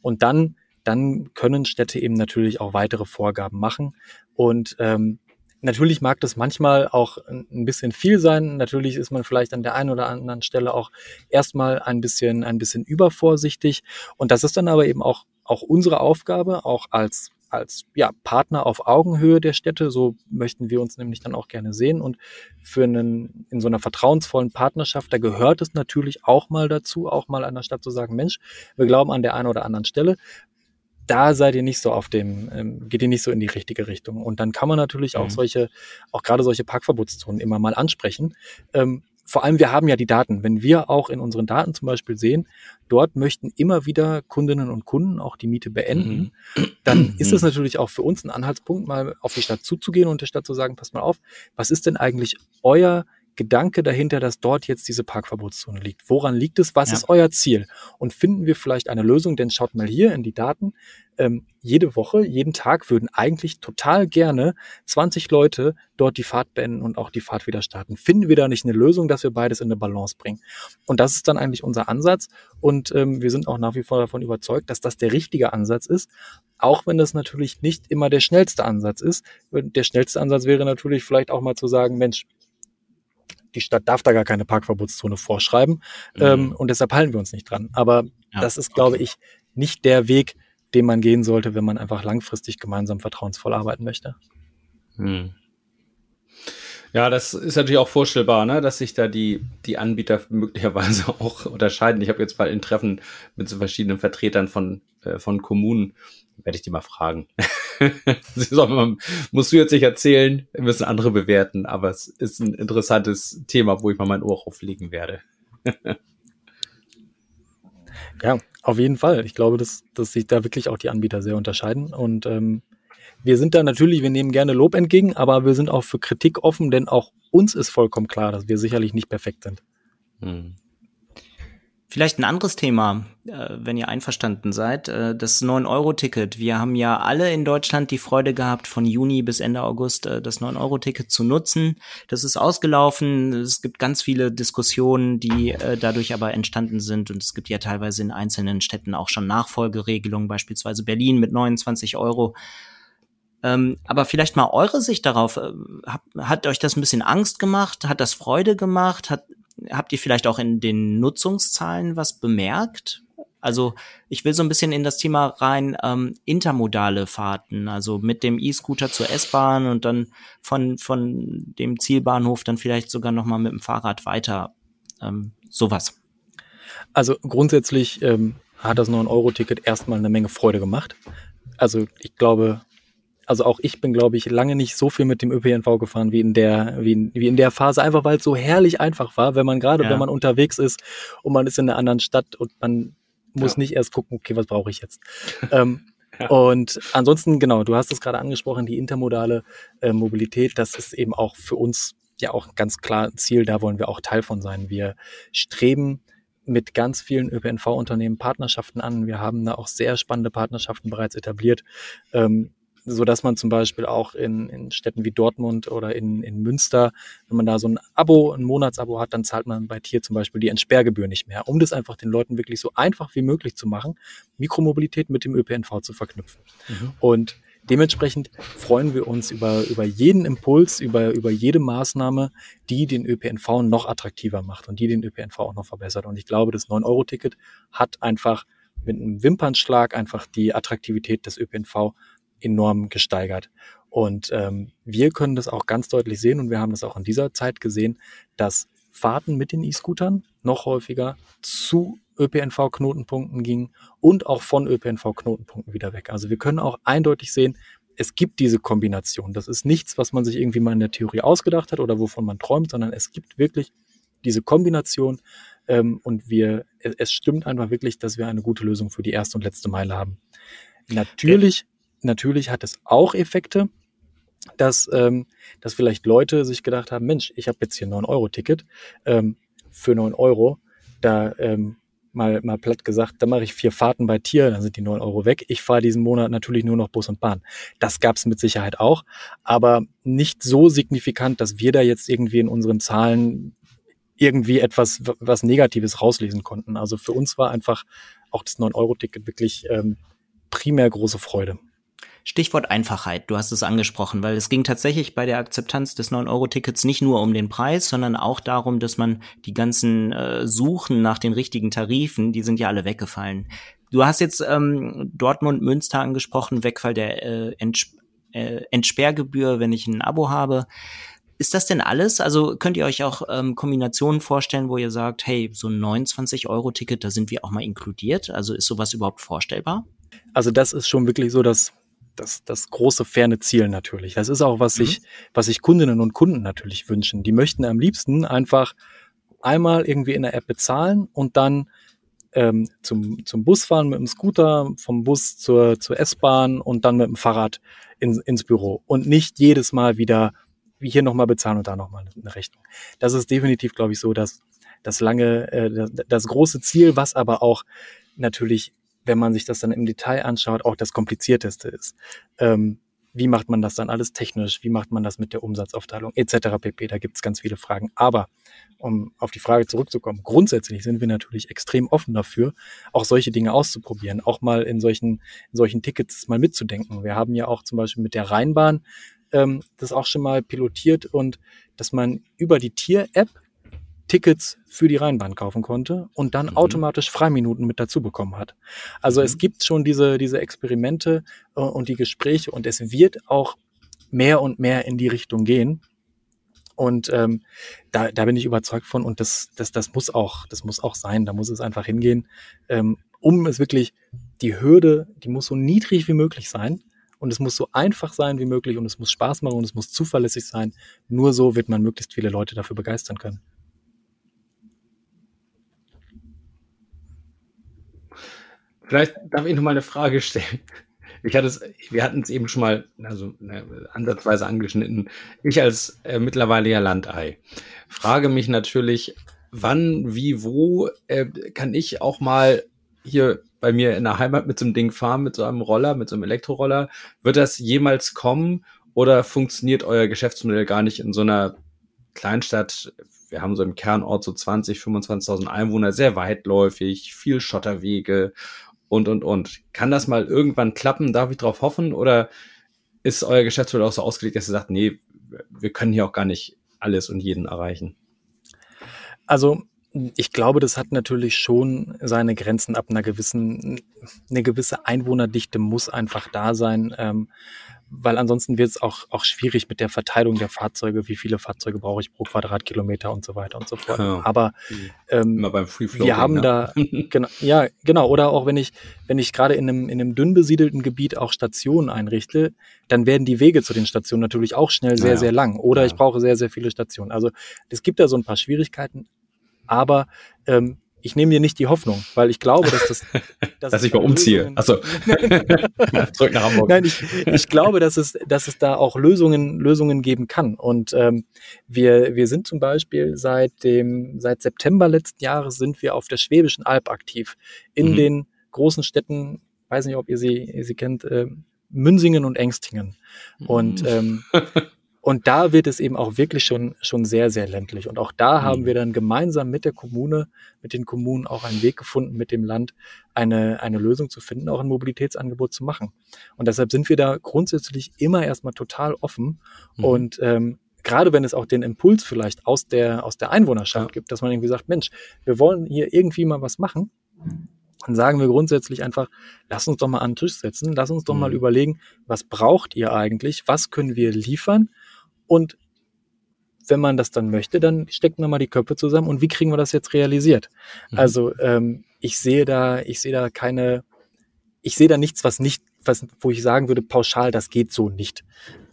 Und dann dann können Städte eben natürlich auch weitere Vorgaben machen. Und ähm, Natürlich mag das manchmal auch ein bisschen viel sein. Natürlich ist man vielleicht an der einen oder anderen Stelle auch erstmal ein bisschen, ein bisschen übervorsichtig. Und das ist dann aber eben auch, auch unsere Aufgabe, auch als, als, ja, Partner auf Augenhöhe der Städte. So möchten wir uns nämlich dann auch gerne sehen. Und für einen, in so einer vertrauensvollen Partnerschaft, da gehört es natürlich auch mal dazu, auch mal der Stadt zu sagen, Mensch, wir glauben an der einen oder anderen Stelle, da seid ihr nicht so auf dem, ähm, geht ihr nicht so in die richtige Richtung. Und dann kann man natürlich auch mhm. solche, auch gerade solche Parkverbotszonen immer mal ansprechen. Ähm, vor allem, wir haben ja die Daten. Wenn wir auch in unseren Daten zum Beispiel sehen, dort möchten immer wieder Kundinnen und Kunden auch die Miete beenden, mhm. dann (clears throat) ist es natürlich auch für uns ein Anhaltspunkt, mal auf die Stadt zuzugehen und der Stadt zu sagen, pass mal auf, was ist denn eigentlich euer Gedanke dahinter, dass dort jetzt diese Parkverbotszone liegt? Woran liegt es? Was ja. ist euer Ziel? Und finden wir vielleicht eine Lösung? Denn schaut mal hier in die Daten. Ähm, jede Woche, jeden Tag würden eigentlich total gerne 20 Leute dort die Fahrt beenden und auch die Fahrt wieder starten. Finden wir da nicht eine Lösung, dass wir beides in eine Balance bringen? Und das ist dann eigentlich unser Ansatz. Und ähm, wir sind auch nach wie vor davon überzeugt, dass das der richtige Ansatz ist. Auch wenn das natürlich nicht immer der schnellste Ansatz ist. Der schnellste Ansatz wäre natürlich vielleicht auch mal zu sagen, Mensch, die Stadt darf da gar keine Parkverbotszone vorschreiben mhm. ähm, und deshalb halten wir uns nicht dran. Aber ja, das ist, glaube ich, nicht der Weg, den man gehen sollte, wenn man einfach langfristig gemeinsam vertrauensvoll arbeiten möchte. Mhm. Ja, das ist natürlich auch vorstellbar, ne, dass sich da die, die Anbieter möglicherweise (laughs) auch unterscheiden. Ich habe jetzt mal in Treffen mit so verschiedenen Vertretern von, äh, von Kommunen, werde ich die mal fragen. (laughs) musst du jetzt nicht erzählen, müssen andere bewerten, aber es ist ein interessantes Thema, wo ich mal mein Ohr auflegen werde. (laughs) ja, auf jeden Fall. Ich glaube, dass, dass sich da wirklich auch die Anbieter sehr unterscheiden und ähm, wir sind da natürlich, wir nehmen gerne Lob entgegen, aber wir sind auch für Kritik offen, denn auch uns ist vollkommen klar, dass wir sicherlich nicht perfekt sind. Hm. Vielleicht ein anderes Thema, äh, wenn ihr einverstanden seid, äh, das 9-Euro-Ticket. Wir haben ja alle in Deutschland die Freude gehabt, von Juni bis Ende August äh, das 9-Euro-Ticket zu nutzen. Das ist ausgelaufen. Es gibt ganz viele Diskussionen, die dadurch aber entstanden sind. Und es gibt ja teilweise in einzelnen Städten auch schon Nachfolgeregelungen, beispielsweise Berlin mit 29 Euro. Ähm, aber vielleicht mal eure Sicht darauf. Hat, hat euch das ein bisschen Angst gemacht? Hat das Freude gemacht? Hat, habt ihr vielleicht auch in den Nutzungszahlen was bemerkt? Also ich will so ein bisschen in das Thema rein ähm, intermodale Fahrten, also mit dem E-Scooter zur S-Bahn und dann von von dem Zielbahnhof dann vielleicht sogar noch mal mit dem Fahrrad weiter. Ähm, sowas. Also grundsätzlich ähm, hat das 9-Euro-Ticket erstmal eine Menge Freude gemacht. Also ich glaube, also auch ich bin, glaube ich, lange nicht so viel mit dem ÖPNV gefahren wie in der, wie in, wie in der Phase, einfach weil es so herrlich einfach war, wenn man gerade, ja. wenn man unterwegs ist und man ist in einer anderen Stadt und man muss ja. nicht erst gucken, okay, was brauche ich jetzt. (laughs) ähm, ja. Und ansonsten, genau, du hast es gerade angesprochen, die intermodale äh, Mobilität, das ist eben auch für uns ja auch ganz klar ein Ziel, da wollen wir auch Teil von sein. Wir streben mit ganz vielen ÖPNV-Unternehmen Partnerschaften an. Wir haben da auch sehr spannende Partnerschaften bereits etabliert. Ähm, so dass man zum Beispiel auch in, in Städten wie Dortmund oder in, in Münster, wenn man da so ein Abo, ein Monatsabo hat, dann zahlt man bei Tier zum Beispiel die Entsperrgebühr nicht mehr, um das einfach den Leuten wirklich so einfach wie möglich zu machen, Mikromobilität mit dem ÖPNV zu verknüpfen. Mhm. Und dementsprechend freuen wir uns über, über jeden Impuls, über, über jede Maßnahme, die den ÖPNV noch attraktiver macht und die den ÖPNV auch noch verbessert. Und ich glaube, das 9-Euro-Ticket hat einfach mit einem Wimpernschlag einfach die Attraktivität des ÖPNV enorm gesteigert. Und ähm, wir können das auch ganz deutlich sehen und wir haben das auch in dieser Zeit gesehen, dass Fahrten mit den E-Scootern noch häufiger zu ÖPNV-Knotenpunkten gingen und auch von ÖPNV-Knotenpunkten wieder weg. Also wir können auch eindeutig sehen, es gibt diese Kombination. Das ist nichts, was man sich irgendwie mal in der Theorie ausgedacht hat oder wovon man träumt, sondern es gibt wirklich diese Kombination ähm, und wir, es, es stimmt einfach wirklich, dass wir eine gute Lösung für die erste und letzte Meile haben. Natürlich natürlich hat es auch Effekte, dass, ähm, dass vielleicht Leute sich gedacht haben, Mensch, ich habe jetzt hier ein 9-Euro-Ticket ähm, für 9 Euro, da ähm, mal, mal platt gesagt, da mache ich vier Fahrten bei Tier, dann sind die 9 Euro weg. Ich fahre diesen Monat natürlich nur noch Bus und Bahn. Das gab es mit Sicherheit auch, aber nicht so signifikant, dass wir da jetzt irgendwie in unseren Zahlen irgendwie etwas was Negatives rauslesen konnten. Also für uns war einfach auch das 9-Euro-Ticket wirklich ähm, primär große Freude. Stichwort Einfachheit, du hast es angesprochen, weil es ging tatsächlich bei der Akzeptanz des 9-Euro-Tickets nicht nur um den Preis, sondern auch darum, dass man die ganzen äh, Suchen nach den richtigen Tarifen, die sind ja alle weggefallen. Du hast jetzt ähm, Dortmund, Münster angesprochen, Wegfall der äh, Ents äh, Entsperrgebühr, wenn ich ein Abo habe. Ist das denn alles? Also könnt ihr euch auch ähm, Kombinationen vorstellen, wo ihr sagt, hey, so ein 29-Euro-Ticket, da sind wir auch mal inkludiert? Also ist sowas überhaupt vorstellbar? Also das ist schon wirklich so das das, das große ferne Ziel natürlich. Das ist auch, was mhm. sich, was sich Kundinnen und Kunden natürlich wünschen. Die möchten am liebsten einfach einmal irgendwie in der App bezahlen und dann ähm, zum, zum Bus fahren mit dem Scooter, vom Bus zur, zur S-Bahn und dann mit dem Fahrrad in, ins Büro und nicht jedes Mal wieder wie hier nochmal bezahlen und da nochmal eine Rechnung. Das ist definitiv, glaube ich, so, dass das lange, äh, das, das große Ziel, was aber auch natürlich wenn man sich das dann im Detail anschaut, auch das komplizierteste ist. Ähm, wie macht man das dann alles technisch? Wie macht man das mit der Umsatzaufteilung etc. pp. Da gibt es ganz viele Fragen. Aber um auf die Frage zurückzukommen, grundsätzlich sind wir natürlich extrem offen dafür, auch solche Dinge auszuprobieren, auch mal in solchen, in solchen Tickets mal mitzudenken. Wir haben ja auch zum Beispiel mit der Rheinbahn ähm, das auch schon mal pilotiert und dass man über die Tier-App Tickets für die Rheinbahn kaufen konnte und dann mhm. automatisch Freiminuten mit dazu bekommen hat. Also mhm. es gibt schon diese, diese Experimente äh, und die Gespräche und es wird auch mehr und mehr in die Richtung gehen. Und ähm, da, da bin ich überzeugt von und das, das, das muss auch, das muss auch sein. Da muss es einfach hingehen, ähm, um es wirklich, die Hürde, die muss so niedrig wie möglich sein und es muss so einfach sein wie möglich und es muss Spaß machen und es muss zuverlässig sein. Nur so wird man möglichst viele Leute dafür begeistern können. Vielleicht darf ich noch mal eine Frage stellen. Ich hatte es, wir hatten es eben schon mal, also ne, ansatzweise angeschnitten. Ich als äh, mittlerweile ja Landei frage mich natürlich, wann, wie, wo äh, kann ich auch mal hier bei mir in der Heimat mit so einem Ding fahren, mit so einem Roller, mit so einem Elektroroller? Wird das jemals kommen oder funktioniert euer Geschäftsmodell gar nicht in so einer Kleinstadt? Wir haben so im Kernort so 20, 25.000 Einwohner, sehr weitläufig, viel Schotterwege und, und, und. Kann das mal irgendwann klappen? Darf ich darauf hoffen? Oder ist euer Geschäftsmodell auch so ausgelegt, dass ihr sagt, nee, wir können hier auch gar nicht alles und jeden erreichen? Also ich glaube, das hat natürlich schon seine Grenzen ab einer gewissen, eine gewisse Einwohnerdichte muss einfach da sein. Ähm, weil ansonsten wird es auch, auch schwierig mit der Verteilung der Fahrzeuge, wie viele Fahrzeuge brauche ich pro Quadratkilometer und so weiter und so fort. Ja. Aber ähm, Immer beim Free wir haben ja. da (laughs) genau, ja genau oder auch wenn ich wenn ich gerade in einem in einem dünn besiedelten Gebiet auch Stationen einrichte, dann werden die Wege zu den Stationen natürlich auch schnell sehr ja. sehr lang oder ich brauche sehr sehr viele Stationen. Also es gibt da so ein paar Schwierigkeiten, aber ähm, ich nehme dir nicht die Hoffnung, weil ich glaube, dass das. (laughs) Dass, dass ich mal umziehe. Achso. (laughs) Zurück nach Hamburg. Nein, ich, ich glaube, dass es, dass es da auch Lösungen, Lösungen geben kann. Und ähm, wir, wir sind zum Beispiel seit dem, seit September letzten Jahres sind wir auf der Schwäbischen Alb aktiv. In mhm. den großen Städten, weiß nicht, ob ihr sie, ihr sie kennt, äh, Münsingen und Engstingen. Und, mhm. ähm, (laughs) und da wird es eben auch wirklich schon, schon sehr, sehr ländlich. Und auch da mhm. haben wir dann gemeinsam mit der Kommune, mit den Kommunen auch einen Weg gefunden, mit dem Land eine, eine Lösung zu finden, auch ein Mobilitätsangebot zu machen. Und deshalb sind wir da grundsätzlich immer erstmal total offen mhm. und ähm, gerade wenn es auch den Impuls vielleicht aus der, aus der Einwohnerschaft ja. gibt, dass man irgendwie sagt, Mensch, wir wollen hier irgendwie mal was machen, dann sagen wir grundsätzlich einfach, lass uns doch mal an den Tisch setzen, lass uns doch mhm. mal überlegen, was braucht ihr eigentlich, was können wir liefern und wenn man das dann möchte, dann stecken wir mal die Köpfe zusammen und wie kriegen wir das jetzt realisiert? Mhm. Also ähm, ich sehe da, ich sehe da keine, ich sehe da nichts, was nicht, was, wo ich sagen würde, pauschal, das geht so nicht.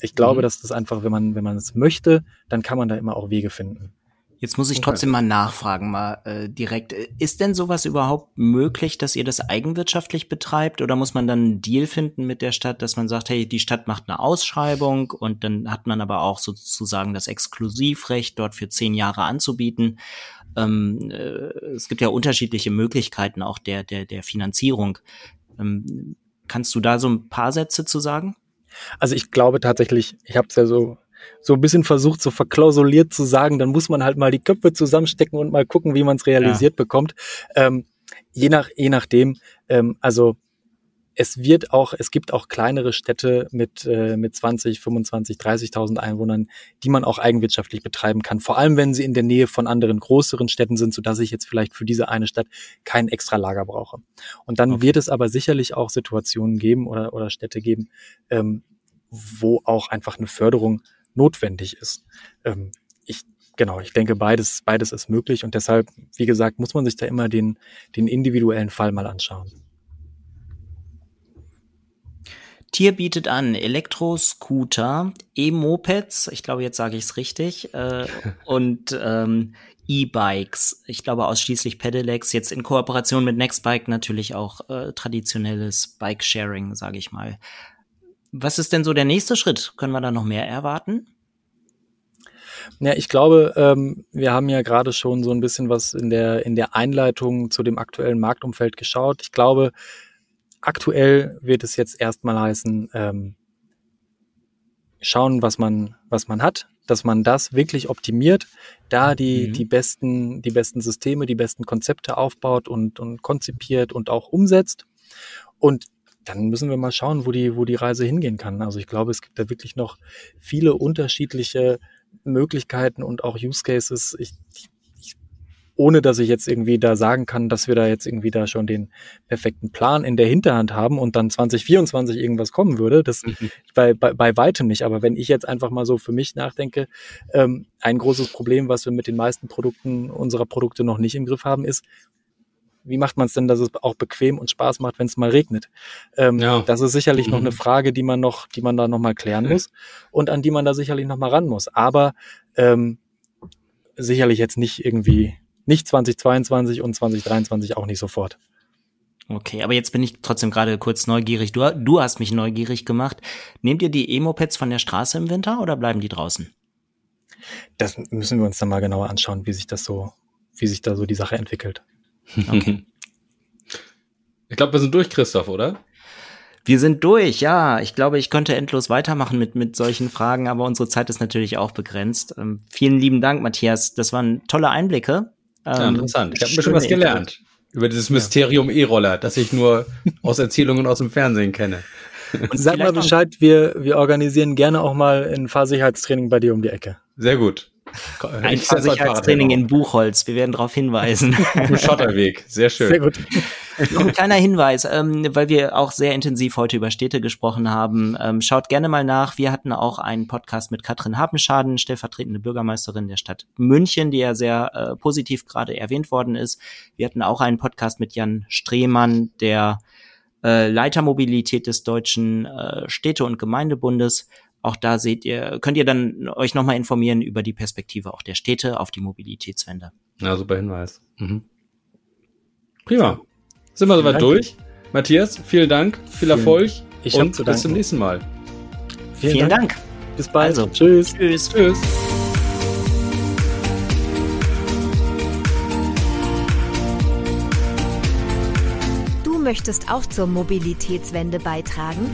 Ich glaube, mhm. dass das einfach, wenn man, wenn man es möchte, dann kann man da immer auch Wege finden. Jetzt muss ich trotzdem mal nachfragen, mal äh, direkt. Ist denn sowas überhaupt möglich, dass ihr das eigenwirtschaftlich betreibt? Oder muss man dann einen Deal finden mit der Stadt, dass man sagt, hey, die Stadt macht eine Ausschreibung und dann hat man aber auch sozusagen das Exklusivrecht, dort für zehn Jahre anzubieten? Ähm, äh, es gibt ja unterschiedliche Möglichkeiten auch der, der, der Finanzierung. Ähm, kannst du da so ein paar Sätze zu sagen? Also ich glaube tatsächlich, ich habe es ja so so ein bisschen versucht, so verklausuliert zu sagen, dann muss man halt mal die Köpfe zusammenstecken und mal gucken, wie man es realisiert ja. bekommt. Ähm, je nach, je nachdem, ähm, also es wird auch, es gibt auch kleinere Städte mit, äh, mit 20, 25, 30.000 Einwohnern, die man auch eigenwirtschaftlich betreiben kann. Vor allem, wenn sie in der Nähe von anderen größeren Städten sind, so dass ich jetzt vielleicht für diese eine Stadt kein extra Lager brauche. Und dann okay. wird es aber sicherlich auch Situationen geben oder, oder Städte geben, ähm, wo auch einfach eine Förderung notwendig ist. Ähm, ich genau, ich denke, beides, beides ist möglich und deshalb, wie gesagt, muss man sich da immer den, den individuellen Fall mal anschauen. Tier bietet an Elektroscooter, E-Mopeds, ich glaube, jetzt sage ich es richtig, äh, und ähm, E-Bikes, ich glaube ausschließlich Pedelecs, jetzt in Kooperation mit Nextbike natürlich auch äh, traditionelles Bike-Sharing, sage ich mal. Was ist denn so der nächste Schritt? Können wir da noch mehr erwarten? Ja, ich glaube, ähm, wir haben ja gerade schon so ein bisschen was in der, in der Einleitung zu dem aktuellen Marktumfeld geschaut. Ich glaube, aktuell wird es jetzt erstmal heißen, ähm, schauen, was man, was man hat, dass man das wirklich optimiert, da die, mhm. die besten, die besten Systeme, die besten Konzepte aufbaut und, und konzipiert und auch umsetzt. Und dann müssen wir mal schauen, wo die, wo die Reise hingehen kann. Also ich glaube, es gibt da wirklich noch viele unterschiedliche Möglichkeiten und auch Use Cases. Ich, ich, ohne dass ich jetzt irgendwie da sagen kann, dass wir da jetzt irgendwie da schon den perfekten Plan in der Hinterhand haben und dann 2024 irgendwas kommen würde, das mhm. bei, bei, bei weitem nicht. Aber wenn ich jetzt einfach mal so für mich nachdenke, ähm, ein großes Problem, was wir mit den meisten Produkten unserer Produkte noch nicht im Griff haben, ist, wie macht man es denn, dass es auch bequem und Spaß macht, wenn es mal regnet? Ähm, ja. Das ist sicherlich mhm. noch eine mhm. Frage, die man noch, die man da noch mal klären muss und an die man da sicherlich noch mal ran muss. Aber ähm, sicherlich jetzt nicht irgendwie nicht 2022 und 2023 auch nicht sofort. Okay, aber jetzt bin ich trotzdem gerade kurz neugierig. Du, du hast mich neugierig gemacht. Nehmt ihr die Emo-Pads von der Straße im Winter oder bleiben die draußen? Das müssen wir uns dann mal genauer anschauen, wie sich das so, wie sich da so die Sache entwickelt. Okay. Ich glaube, wir sind durch, Christoph, oder? Wir sind durch, ja. Ich glaube, ich könnte endlos weitermachen mit, mit solchen Fragen, aber unsere Zeit ist natürlich auch begrenzt. Ähm, vielen lieben Dank, Matthias. Das waren tolle Einblicke. Ja, ähm, interessant. Ich habe ein bisschen was gelernt. Info. Über dieses Mysterium E-Roller, das ich nur aus Erzählungen aus dem Fernsehen kenne. Und Sag mal Bescheid, wir, wir organisieren gerne auch mal ein Fahrsicherheitstraining bei dir um die Ecke. Sehr gut. Ein Sicherheitstraining in Buchholz. Wir werden darauf hinweisen. Schotterweg. Sehr schön. Sehr gut. Noch ein kleiner Hinweis, ähm, weil wir auch sehr intensiv heute über Städte gesprochen haben. Ähm, schaut gerne mal nach. Wir hatten auch einen Podcast mit Katrin Habenschaden, stellvertretende Bürgermeisterin der Stadt München, die ja sehr äh, positiv gerade erwähnt worden ist. Wir hatten auch einen Podcast mit Jan Strehmann, der äh, Leitermobilität des Deutschen äh, Städte- und Gemeindebundes auch da seht ihr, könnt ihr dann euch nochmal informieren über die Perspektive auch der Städte auf die Mobilitätswende. Ja, super Hinweis. Mhm. Prima. Sind wir soweit durch? Matthias, vielen Dank, viel vielen, Erfolg ich und bis zum nächsten Mal. Vielen, vielen Dank. Dank. Bis bald. Also, tschüss. Tschüss. Tschüss. Du möchtest auch zur Mobilitätswende beitragen?